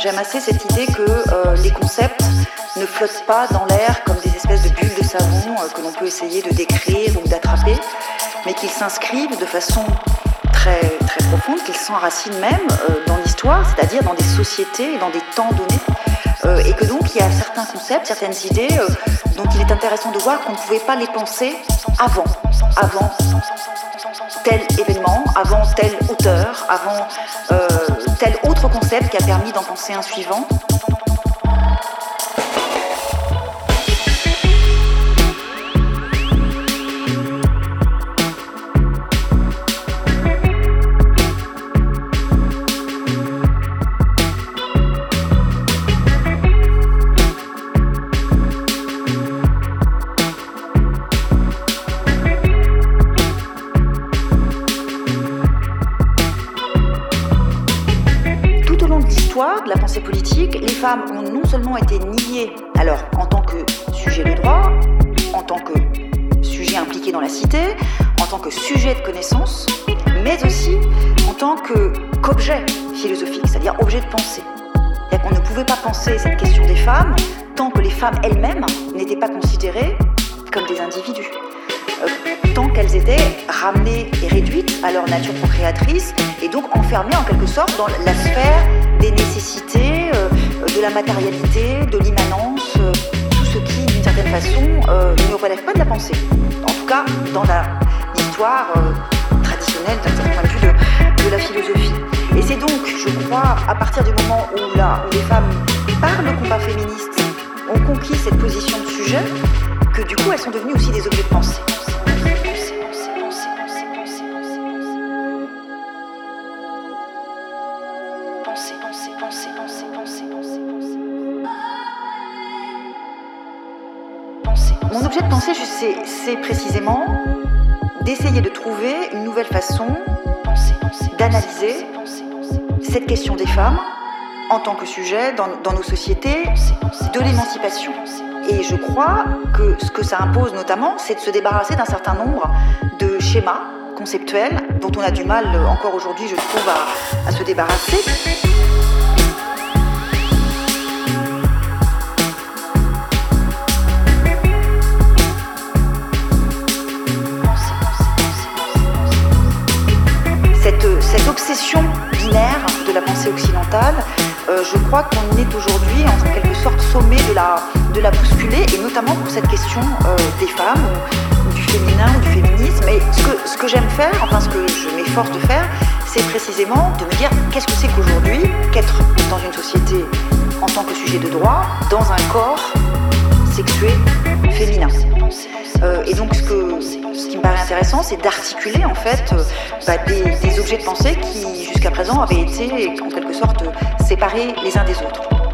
j'aime assez cette idée que euh, les concepts ne flottent pas dans l'air comme des espèces de bulles de savon euh, que l'on peut essayer de décrire ou d'attraper, mais qu'ils s'inscrivent de façon très, très profonde, qu'ils s'enracinent même euh, dans l'histoire, c'est-à-dire dans des sociétés et dans des temps donnés. et que donc il y a certains concepts, certaines idées dont il est intéressant de voir qu'on ne pouvait pas les penser avant, avant tel événement, avant tel auteur, avant tel autre concept qui a permis d'en penser un suivant. La pensée politique, les femmes ont non seulement été niées, alors en tant que sujet de droit, en tant que sujet impliqué dans la cité, en tant que sujet de connaissance, mais aussi en tant qu'objet philosophique, c'est-à-dire objet de pensée. cest qu'on ne pouvait pas penser cette question des femmes tant que les femmes elles-mêmes n'étaient pas considérées comme des individus. Euh, tant qu'elles étaient ramenées et réduites à leur nature procréatrice et donc enfermées en quelque sorte dans la sphère nécessités, euh, de la matérialité, de l'immanence, euh, tout ce qui, d'une certaine façon, euh, ne relève pas de la pensée. En tout cas, dans l'histoire traditionnelle, d'un certain point de vue, de, la philosophie. Et c'est donc, je crois, à partir du moment où, là, où les femmes, par le combat féministe, ont conquis cette position de sujet, que du coup, elles sont devenues aussi des objets de pensée. Mon objet de pensée, c'est précisément d'essayer de trouver une nouvelle façon d'analyser cette question des femmes en tant que sujet dans, dans nos sociétés de l'émancipation. Et je crois que ce que ça impose notamment, c'est de se débarrasser d'un certain nombre de schémas conceptuels dont on a du mal encore aujourd'hui, je trouve, à, à se débarrasser. Binaire de la pensée occidentale, euh, je crois qu'on est aujourd'hui en quelque sorte sommé de la, de la bousculer, et notamment pour cette question euh, des femmes, du féminin, du féminisme. Et ce que, ce que j'aime faire, enfin ce que je m'efforce de faire, c'est précisément de me dire qu'est-ce que c'est qu'aujourd'hui qu'être dans une société en tant que sujet de droit, dans un corps sexué féminin. Euh, et donc ce, que, ce qui me paraît intéressant, c'est d'articuler en fait euh, bah, des, des objets de pensée qui jusqu'à présent avaient été en quelque sorte séparés les uns des autres.